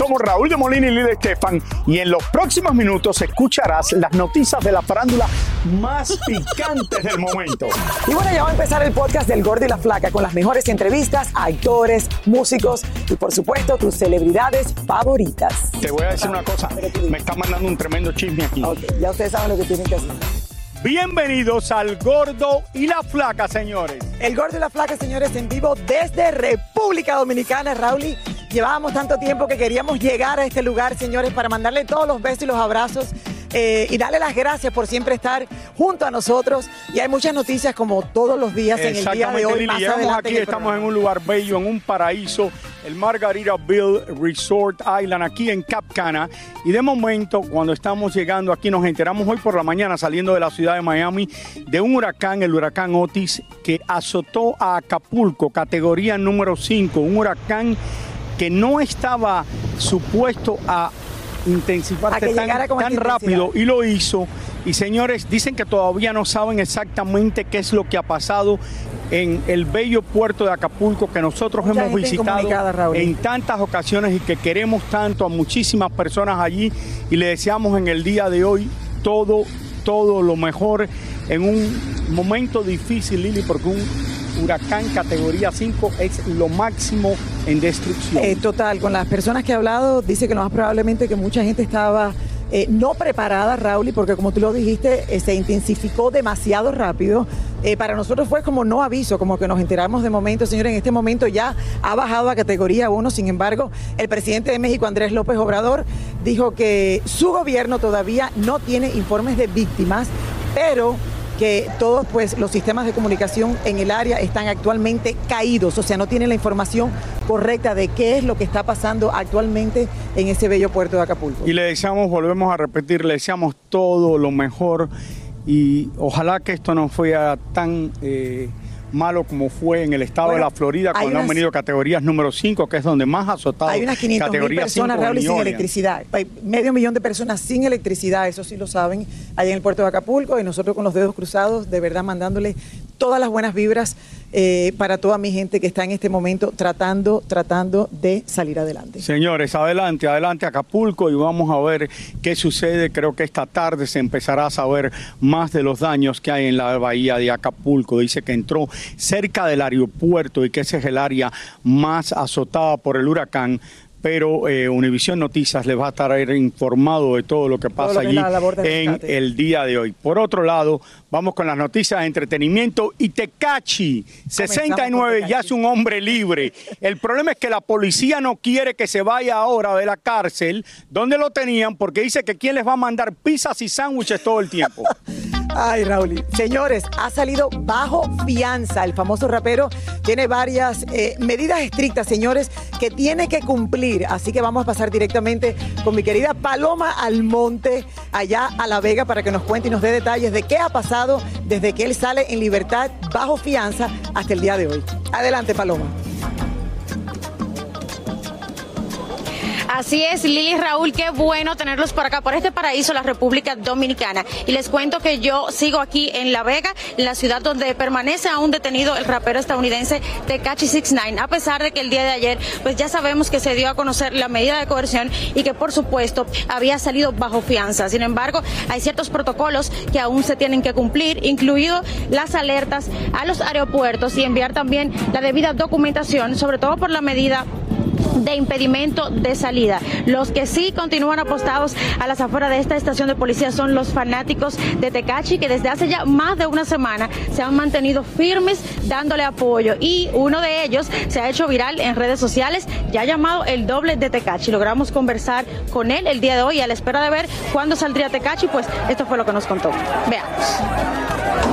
Somos Raúl de Molina y Lidia Estefan y en los próximos minutos escucharás las noticias de la farándula más picantes del momento. Y bueno, ya va a empezar el podcast del Gordo y la Flaca con las mejores entrevistas a actores, músicos y por supuesto tus celebridades favoritas. Te voy a decir una cosa, me está mandando un tremendo chisme aquí. Ok, ya ustedes saben lo que tienen que hacer. Bienvenidos al Gordo y la Flaca, señores. El Gordo y la Flaca, señores, en vivo desde República Dominicana, Raúl. Llevábamos tanto tiempo que queríamos llegar a este lugar, señores, para mandarle todos los besos y los abrazos eh, y darle las gracias por siempre estar junto a nosotros. Y hay muchas noticias como todos los días en el día de hoy. Lili, llegamos aquí, estamos en un lugar bello, en un paraíso, el Margarita Bill Resort Island, aquí en Cap Cana. Y de momento, cuando estamos llegando aquí, nos enteramos hoy por la mañana, saliendo de la ciudad de Miami, de un huracán, el huracán Otis, que azotó a Acapulco, categoría número 5, un huracán que no estaba supuesto a intensificarse tan, tan rápido y lo hizo. Y señores, dicen que todavía no saben exactamente qué es lo que ha pasado en el bello puerto de Acapulco que nosotros Mucha hemos visitado en tantas ocasiones y que queremos tanto a muchísimas personas allí. Y le deseamos en el día de hoy todo, todo lo mejor en un momento difícil, Lili, porque un huracán categoría 5 es lo máximo en destrucción. Eh, total, con las personas que he hablado, dice que lo más probablemente que mucha gente estaba eh, no preparada, Raúl, porque como tú lo dijiste, eh, se intensificó demasiado rápido. Para nosotros fue como no aviso, como que nos enteramos de momento, señores, en este momento ya ha bajado a categoría 1, sin embargo, el presidente de México, Andrés López Obrador, dijo que su gobierno todavía no tiene informes de víctimas, pero que todos pues los sistemas de comunicación en el área están actualmente caídos, o sea, no tienen la información correcta de qué es lo que está pasando actualmente en ese bello puerto de Acapulco. Y le deseamos, volvemos a repetir, le deseamos todo lo mejor y ojalá que esto no fuera tan eh, malo como fue en el estado Bueno, de la Florida cuando han venido categorías número 5, que es donde más azotado. Hay unas 500 mil categoría personas, 5 Raúl, sin electricidad. Hay medio millón de personas sin electricidad, eso sí lo saben, allá en el puerto de Acapulco, y nosotros con los dedos cruzados, de verdad mandándole todas las buenas vibras eh, para toda mi gente que está en este momento tratando, tratando de salir adelante. Señores, adelante, adelante Acapulco y vamos a ver qué sucede. Creo que esta tarde se empezará a saber más de los daños que hay en la bahía de Acapulco. Dice que entró cerca del aeropuerto y que ese es el área más azotada por el huracán. Pero eh, Univisión Noticias les va a estar informado de todo lo que pasa lo que es allí en rescate. el día de hoy. Por otro lado, vamos con las noticias de entretenimiento y Tecachi, 69, ya es un hombre libre. El problema es que la policía no quiere que se vaya ahora de la cárcel donde lo tenían porque dice que quién les va a mandar pizzas y sándwiches todo el tiempo. Ay, Raúl. Señores, ha salido bajo fianza. El famoso rapero tiene varias eh, medidas estrictas, señores, que tiene que cumplir. Así que vamos a pasar directamente con mi querida Paloma Almonte, allá a La Vega, para que nos cuente y nos dé detalles de qué ha pasado desde que él sale en libertad bajo fianza hasta el día de hoy. Adelante, Paloma. Así es, Lili Raúl, qué bueno tenerlos por acá, por este paraíso, la República Dominicana. Y les cuento que yo sigo aquí en La Vega, la ciudad donde permanece aún detenido el rapero estadounidense Tekachi 69, a pesar de que el día de ayer, pues ya sabemos que se dio a conocer la medida de coerción y que por supuesto había salido bajo fianza. Sin embargo, hay ciertos protocolos que aún se tienen que cumplir, incluido las alertas a los aeropuertos y enviar también la debida documentación, sobre todo por la medida de impedimento de salida. Los que sí continúan apostados a las afueras de esta estación de policía son los fanáticos de Tecachi que desde hace ya más de una semana se han mantenido firmes dándole apoyo y uno de ellos se ha hecho viral en redes sociales, ya llamado el doble de Tecachi. Logramos conversar con él el día de hoy a la espera de ver cuándo saldría Tecachi, pues esto fue lo que nos contó. Veamos.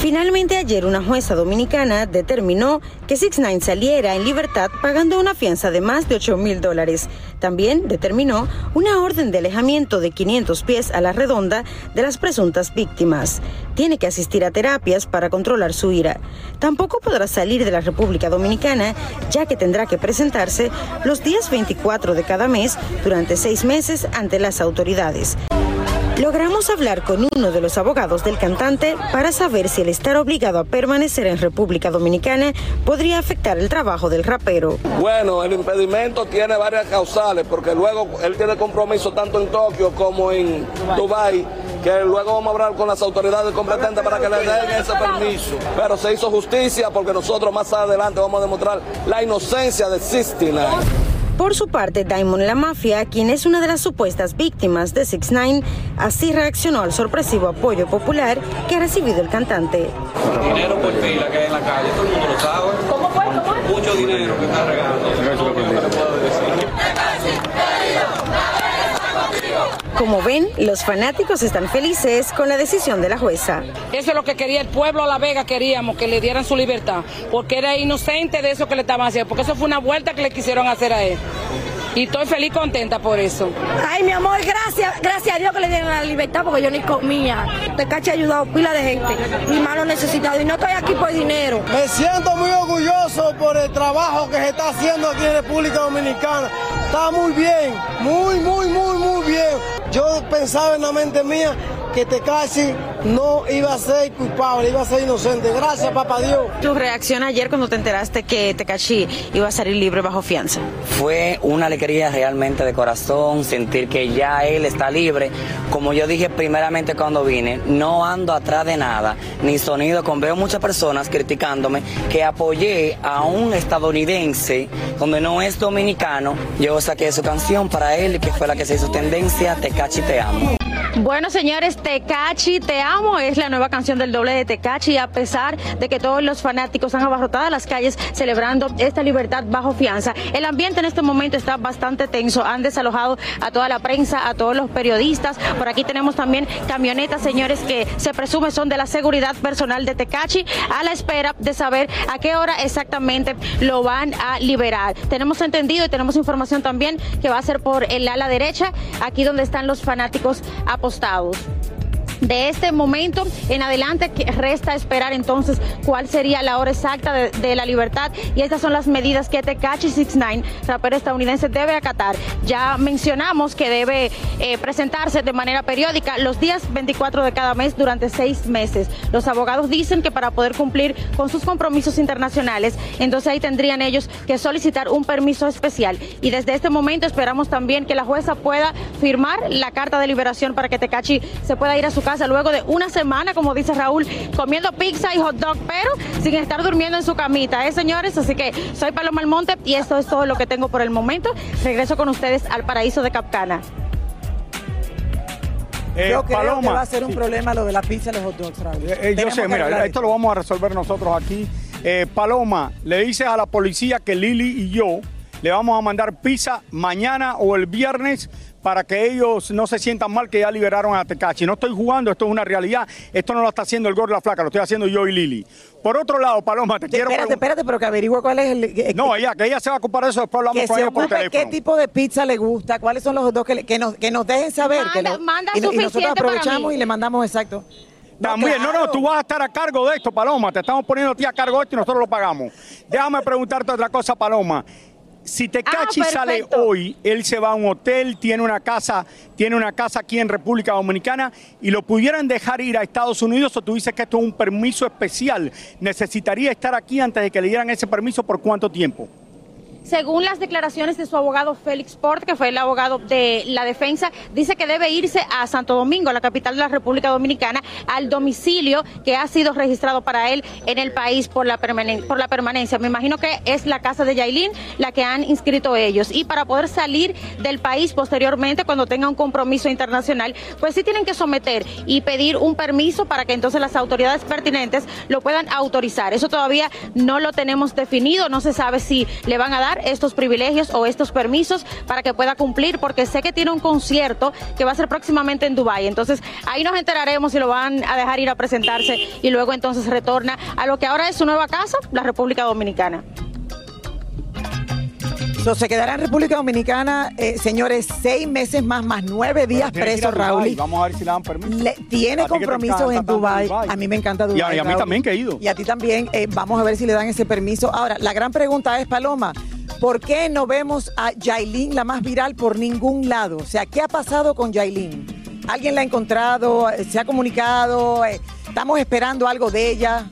Finalmente ayer una jueza dominicana determinó que 6 saliera en libertad pagando una fianza de más de 8 mil dólares. También determinó una orden de alejamiento de 500 pies a la redonda de las presuntas víctimas. Tiene que asistir a terapias para controlar su ira. Tampoco podrá salir de la República Dominicana ya que tendrá que presentarse los días 24 de cada mes durante seis meses ante las autoridades. Logramos hablar con uno de los abogados del cantante para saber si el estar obligado a permanecer en República Dominicana podría afectar el trabajo del rapero. Bueno, el impedimento tiene varias causales porque luego él tiene compromiso tanto en Tokio como en Dubái que luego vamos a hablar con las autoridades competentes para que le den ese permiso. Pero se hizo justicia porque nosotros más adelante vamos a demostrar la inocencia de Sistina. Por su parte, Diamond La Mafia, quien es una de las supuestas víctimas de 6 9 así reaccionó al sorpresivo apoyo popular que ha recibido el cantante. Dinero por pila que hay en la calle, todo el mundo lo sabe. ¿Cómo fue? ¿Cómo Mucho dinero que está regando. Como ven, los fanáticos están felices con la decisión de la jueza. Eso es lo que quería el pueblo a La Vega, queríamos que le dieran su libertad, porque era inocente de eso que le estaban haciendo, porque eso fue una vuelta que le quisieron hacer a él. Y estoy feliz contenta por eso. Ay, mi amor, gracias, gracias a Dios que le dieron la libertad porque yo ni comía. Te caché ha ayudado pila de gente, mi mano necesitado y no estoy aquí por dinero. Me siento muy orgulloso por el trabajo que se está haciendo aquí en República Dominicana. Está muy bien, muy, muy, muy, muy bien. Yo pensaba en la mente mía que Tecachi no iba a ser culpable, iba a ser inocente. Gracias, papá Dios. ¿Tu reacción ayer cuando te enteraste que Tecachi iba a salir libre bajo fianza? Fue una alegría realmente de corazón, sentir que ya él está libre. Como yo dije primeramente cuando vine, no ando atrás de nada, ni sonido con veo muchas personas criticándome que apoyé a un estadounidense donde no es dominicano. Yo saqué su canción para él, que fue la que se hizo tendencia, Tecachi te amo. Bueno, señores, Tecachi, te amo, es la nueva canción del doble de Tecachi, a pesar de que todos los fanáticos han abarrotado las calles celebrando esta libertad bajo fianza. El ambiente en este momento está bastante tenso, han desalojado a toda la prensa, a todos los periodistas. Por aquí tenemos también camionetas, señores, que se presume son de la seguridad personal de Tecachi, a la espera de saber a qué hora exactamente lo van a liberar. Tenemos entendido y tenemos información también que va a ser por el ala derecha, aquí donde están los fanáticos apostados. De este momento en adelante resta esperar entonces cuál sería la hora exacta de, la libertad y estas son las medidas que Tekachi 69, rapero estadounidense, debe acatar. Ya mencionamos que debe eh, presentarse de manera periódica los días 24 de cada mes durante seis meses. Los abogados dicen que para poder cumplir con sus compromisos internacionales, entonces ahí tendrían ellos que solicitar un permiso especial. Y desde este momento esperamos también que la jueza pueda firmar la carta de liberación para que Tecachi se pueda ir a su casa luego de una semana, como dice Raúl, comiendo pizza y hot dog, pero sin estar durmiendo en su camita, ¿eh, señores? Así que soy Paloma Almonte y esto es todo lo que tengo por el momento. Regreso con ustedes al paraíso de Capcana. Eh, yo creo que va a ser un problema lo de la pizza y los hot dogs, Raúl. Eh, eh, yo sé, mira, esto lo vamos a resolver nosotros aquí. Paloma, le dices a la policía que Lili y yo le vamos a mandar pizza mañana o el viernes para que ellos no se sientan mal que ya liberaron a Tecachi. No estoy jugando, esto es una realidad. Esto no lo está haciendo el gordo la flaca, lo estoy haciendo yo y Lili. Por otro lado, Paloma, te quiero Espérate, espérate, pero que averigüe cuál es el... no, ella, que ella se va a ocupar de eso, después hablamos que con se ella por ocupe qué tipo de pizza le gusta, cuáles son los dos que, que, nos, que nos dejen saber. Manda, que manda y, y, nosotros aprovechamos y le mandamos exacto. También, no, no, tú vas a estar a cargo de esto, Paloma. Te estamos poniendo a ti a cargo de esto y nosotros lo pagamos. Déjame preguntarte otra cosa, Paloma Si Tecachi sale hoy, él se va a un hotel, tiene una casa, tiene una casa aquí en República Dominicana y lo pudieran dejar ir a Estados Unidos o tú dices que esto es un permiso especial. Necesitaría estar aquí antes de que le dieran ese permiso por cuánto tiempo? Según las declaraciones de su abogado Félix Port, que fue el abogado de la defensa, dice que debe irse a Santo Domingo, la capital de la República Dominicana, al domicilio que ha sido registrado para él en el país por la, por la permanencia. Me imagino que es la casa de Yailin la que han inscrito ellos. Y para poder salir del país posteriormente, cuando tenga un compromiso internacional, pues sí tienen que someter y pedir un permiso para que entonces las autoridades pertinentes lo puedan autorizar. Eso todavía no lo tenemos definido, no se sabe si le van a dar estos privilegios o estos permisos para que pueda cumplir, porque sé que tiene un concierto que va a ser próximamente en Dubái. Entonces, ahí nos enteraremos si lo van a dejar ir a presentarse y luego entonces retorna a lo que ahora es su nueva casa, la República Dominicana. se quedará en República Dominicana, eh, señores, seis meses más, más nueve días preso, Raúl. Vamos a ver si le dan permiso. tiene compromisos en Dubái. A mí me encanta Dubái. Y a, mí también que he ido. Y a ti también. Eh, vamos a ver si le dan ese permiso. Ahora, la gran pregunta es, Paloma, ¿Por qué no vemos a Yailin, la más viral, por ningún lado? O sea, ¿qué ha pasado con Yailin? ¿Alguien la ha encontrado? ¿Se ha comunicado? ¿Estamos esperando algo de ella?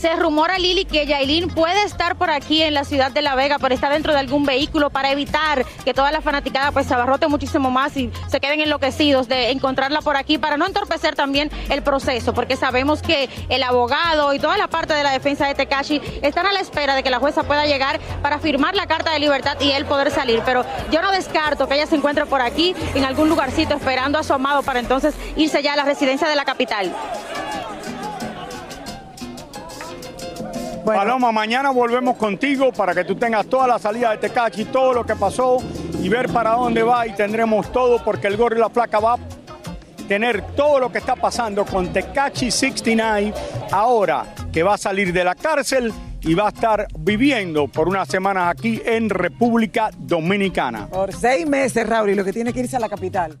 Se rumora, Lili, que Yailin puede estar por aquí en la ciudad de La Vega, pero está dentro de algún vehículo para evitar que toda la fanaticada pues se abarrote muchísimo más y se queden enloquecidos de encontrarla por aquí para no entorpecer también el proceso, porque sabemos que el abogado y toda la parte de la defensa de Tekashi están a la espera de que la jueza pueda llegar para firmar la carta de libertad y él poder salir. Pero yo no descarto que ella se encuentre por aquí en algún lugarcito esperando a su amado para entonces irse ya a la residencia de la capital. Paloma, mañana volvemos contigo para que tú tengas toda la salida de Tecachi, todo lo que pasó y ver para dónde va y tendremos todo porque el Gorro y la Flaca va a tener todo lo que está pasando con Tecachi 69 ahora que va a salir de la cárcel y va a estar viviendo por unas semanas aquí en República Dominicana. Por seis meses, Raúl, y lo que tiene que irse a la capital.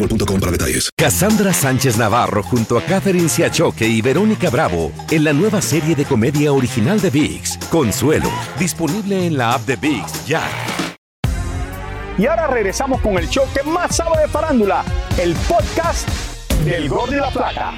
para detalles. Cassandra Sánchez Navarro junto a Catherine Siachoque y Verónica Bravo en la nueva serie de comedia original de VIX, Consuelo, disponible en la app de VIX ya. Y ahora regresamos con el show que más sabe de farándula, el podcast del Gol de la Plata.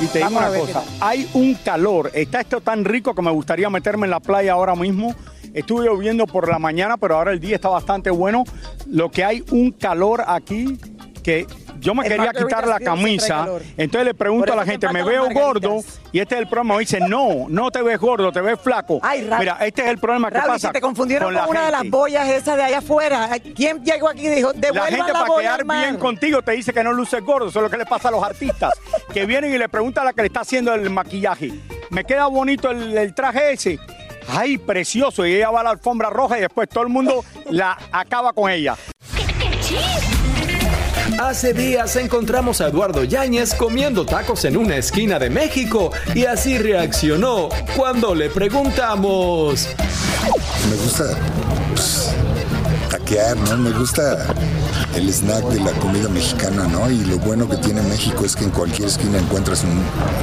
Y te digo una cosa, hay un calor, está esto tan rico que me gustaría meterme en la playa ahora mismo Estuve lloviendo por la mañana, pero ahora el día está bastante bueno. Lo que hay un calor aquí que yo me quería quitar la camisa, entonces le pregunto a la gente, ¿me veo gordo? Y este es el problema. Me dice, no, no te ves gordo, te ves flaco. Mira, este es el problema que pasa. Si te confundieron con, una de las boyas esas de allá afuera. ¿Quién llegó aquí y dijo, La gente la para quedar bien contigo te dice que no luces gordo. Eso es lo que le pasa a los artistas. que vienen y le preguntan a la que le está haciendo el maquillaje. ¿Me queda bonito el, el traje ese? ay, precioso, y ella va a la alfombra roja y después todo el mundo la acaba con ella. Hace días encontramos a Eduardo Yáñez comiendo tacos en una esquina de México y así reaccionó cuando le preguntamos. Me gusta pues, taquear, ¿no? Me gusta el snack de la comida mexicana, ¿no? Y lo bueno que tiene México es que en cualquier esquina encuentras un,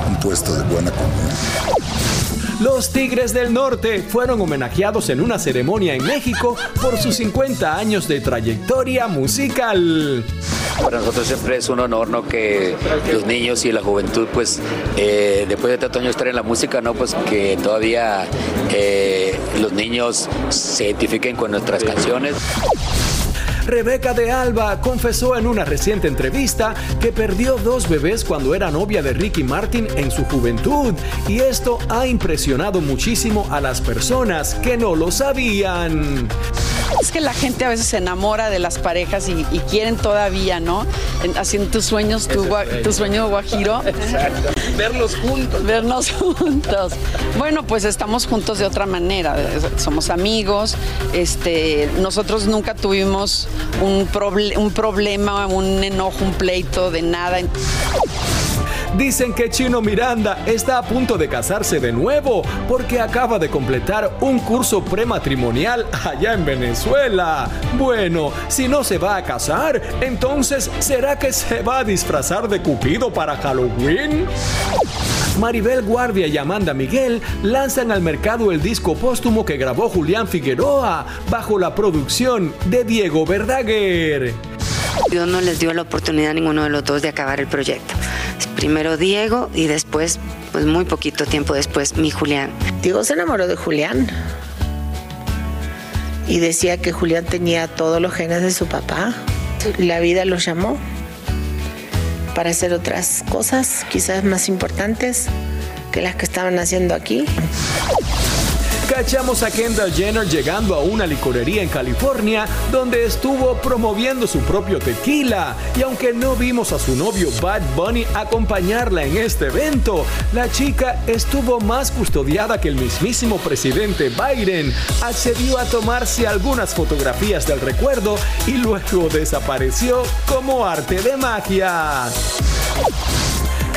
un puesto de buena comida. Los Tigres del Norte fueron homenajeados en una ceremonia en México por sus 50 años de trayectoria musical. Para nosotros siempre es un honor ¿no? que los niños y la juventud, pues eh, después de tantos años estar en la música, no pues que todavía eh, los niños se identifiquen con nuestras canciones. Rebeca de Alba confesó en una reciente entrevista que perdió dos bebés cuando era novia de Ricky Martin en su juventud y esto ha impresionado muchísimo a las personas que no lo sabían. Es que la gente a veces se enamora de las parejas y, y quieren todavía, ¿no? En- haciendo tus sueños, tu, gua- tu sueño guajiro. Exacto. Verlos juntos. Vernos juntos. Bueno, pues estamos juntos de otra manera. Somos amigos. Este, nosotros nunca tuvimos un, proble- un problema, un enojo, un pleito de nada. Dicen que Chino Miranda está a punto de casarse de nuevo porque acaba de completar un curso prematrimonial allá en Venezuela. Bueno, si no se va a casar, entonces ¿será que se va a disfrazar de Cupido para Halloween? Maribel Guardia y Amanda Miguel lanzan al mercado el disco póstumo que grabó Julián Figueroa bajo la producción de Diego Verdaguer. Dios no les dio la oportunidad a ninguno de los dos de acabar el proyecto. Primero Diego y después, pues muy poquito tiempo después, mi Julián. Diego se enamoró de Julián y decía que Julián tenía todos los genes de su papá. La vida los llamó para hacer otras cosas, quizás más importantes que las que estaban haciendo aquí. Cachamos a Kendall Jenner llegando a una licorería en California donde estuvo promoviendo su propio tequila. Y aunque no vimos a su novio Bad Bunny acompañarla en este evento, la chica estuvo más custodiada que el mismísimo presidente Biden. Accedió a tomarse algunas fotografías del recuerdo y luego desapareció como arte de magia.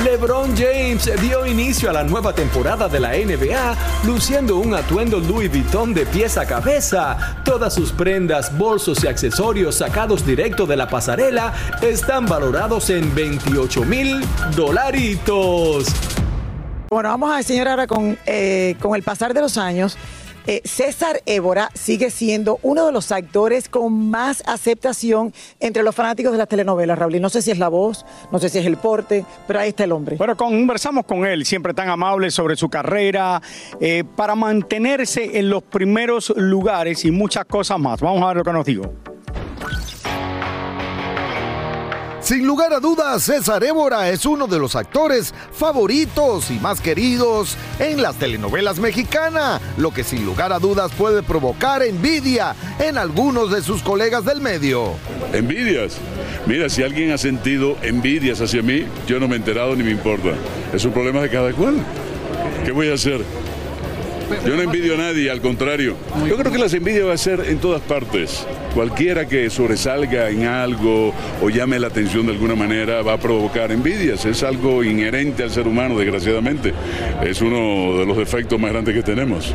LeBron James dio inicio a la nueva temporada de la NBA luciendo un atuendo Louis Vuitton de pies a cabeza. Todas sus prendas, bolsos y accesorios sacados directo de la pasarela están valorados en 28 mil dolaritos. Bueno, vamos a enseñar ahora con, eh, con el pasar de los años. Eh, César Évora sigue siendo uno de los actores con más aceptación entre los fanáticos de las telenovelas, Raúl. Y no sé si es la voz, no sé si es el porte, pero ahí está el hombre. Bueno, conversamos con él, siempre tan amable sobre su carrera, eh, para mantenerse en los primeros lugares y muchas cosas más. Vamos a ver lo que nos dijo. Sin lugar a dudas, César Évora es uno de los actores favoritos y más queridos en las telenovelas mexicanas, lo que sin lugar a dudas puede provocar envidia en algunos de sus colegas del medio. Envidias. Mira, si alguien ha sentido envidias hacia mí, yo no me he enterado ni me importa. Es un problema de cada cual. ¿Qué voy a hacer? Yo no envidio a nadie, al contrario. Yo creo que las envidias va a ser en todas partes. Cualquiera que sobresalga en algo o llame la atención de alguna manera va a provocar envidias. Es algo inherente al ser humano, desgraciadamente. Es uno de los defectos más grandes que tenemos.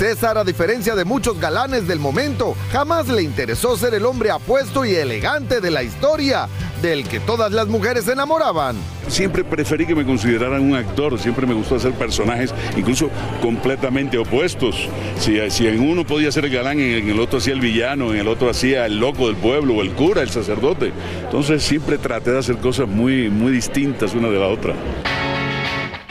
César, a diferencia de muchos galanes del momento, jamás le interesó ser el hombre apuesto y elegante de la historia, del que todas las mujeres se enamoraban. Siempre preferí que me consideraran un actor, siempre me gustó hacer personajes incluso completamente opuestos. Si, en uno podía ser el galán, en el otro hacía el villano, en el otro hacía el loco del pueblo, o el cura, el sacerdote. Entonces siempre traté de hacer cosas muy, muy distintas una de la otra.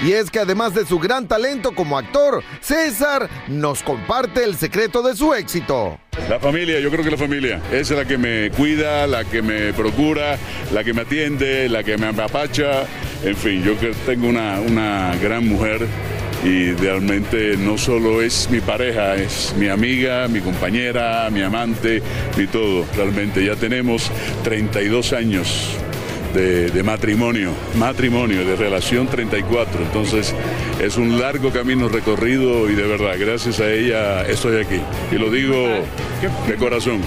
Y es que además de su gran talento como actor, César nos comparte el secreto de su éxito. La familia, yo creo que la familia, es la que me cuida, la que me procura, la que me atiende, la que me apapacha. En fin, yo tengo una, una gran mujer y realmente no solo es mi pareja, es mi amiga, mi compañera, mi amante, mi todo. Realmente ya tenemos 32 años de, de matrimonio, matrimonio, de relación 34. Entonces es un largo camino recorrido y de verdad, gracias a ella estoy aquí. Y lo digo de corazón.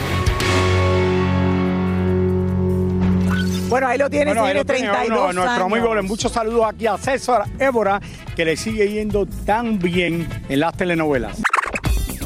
Bueno, ahí lo tiene, Bueno, tiene 32 uno de nuestro años. amigo, muchos saludos aquí a César Évora, que le sigue yendo tan bien en las telenovelas.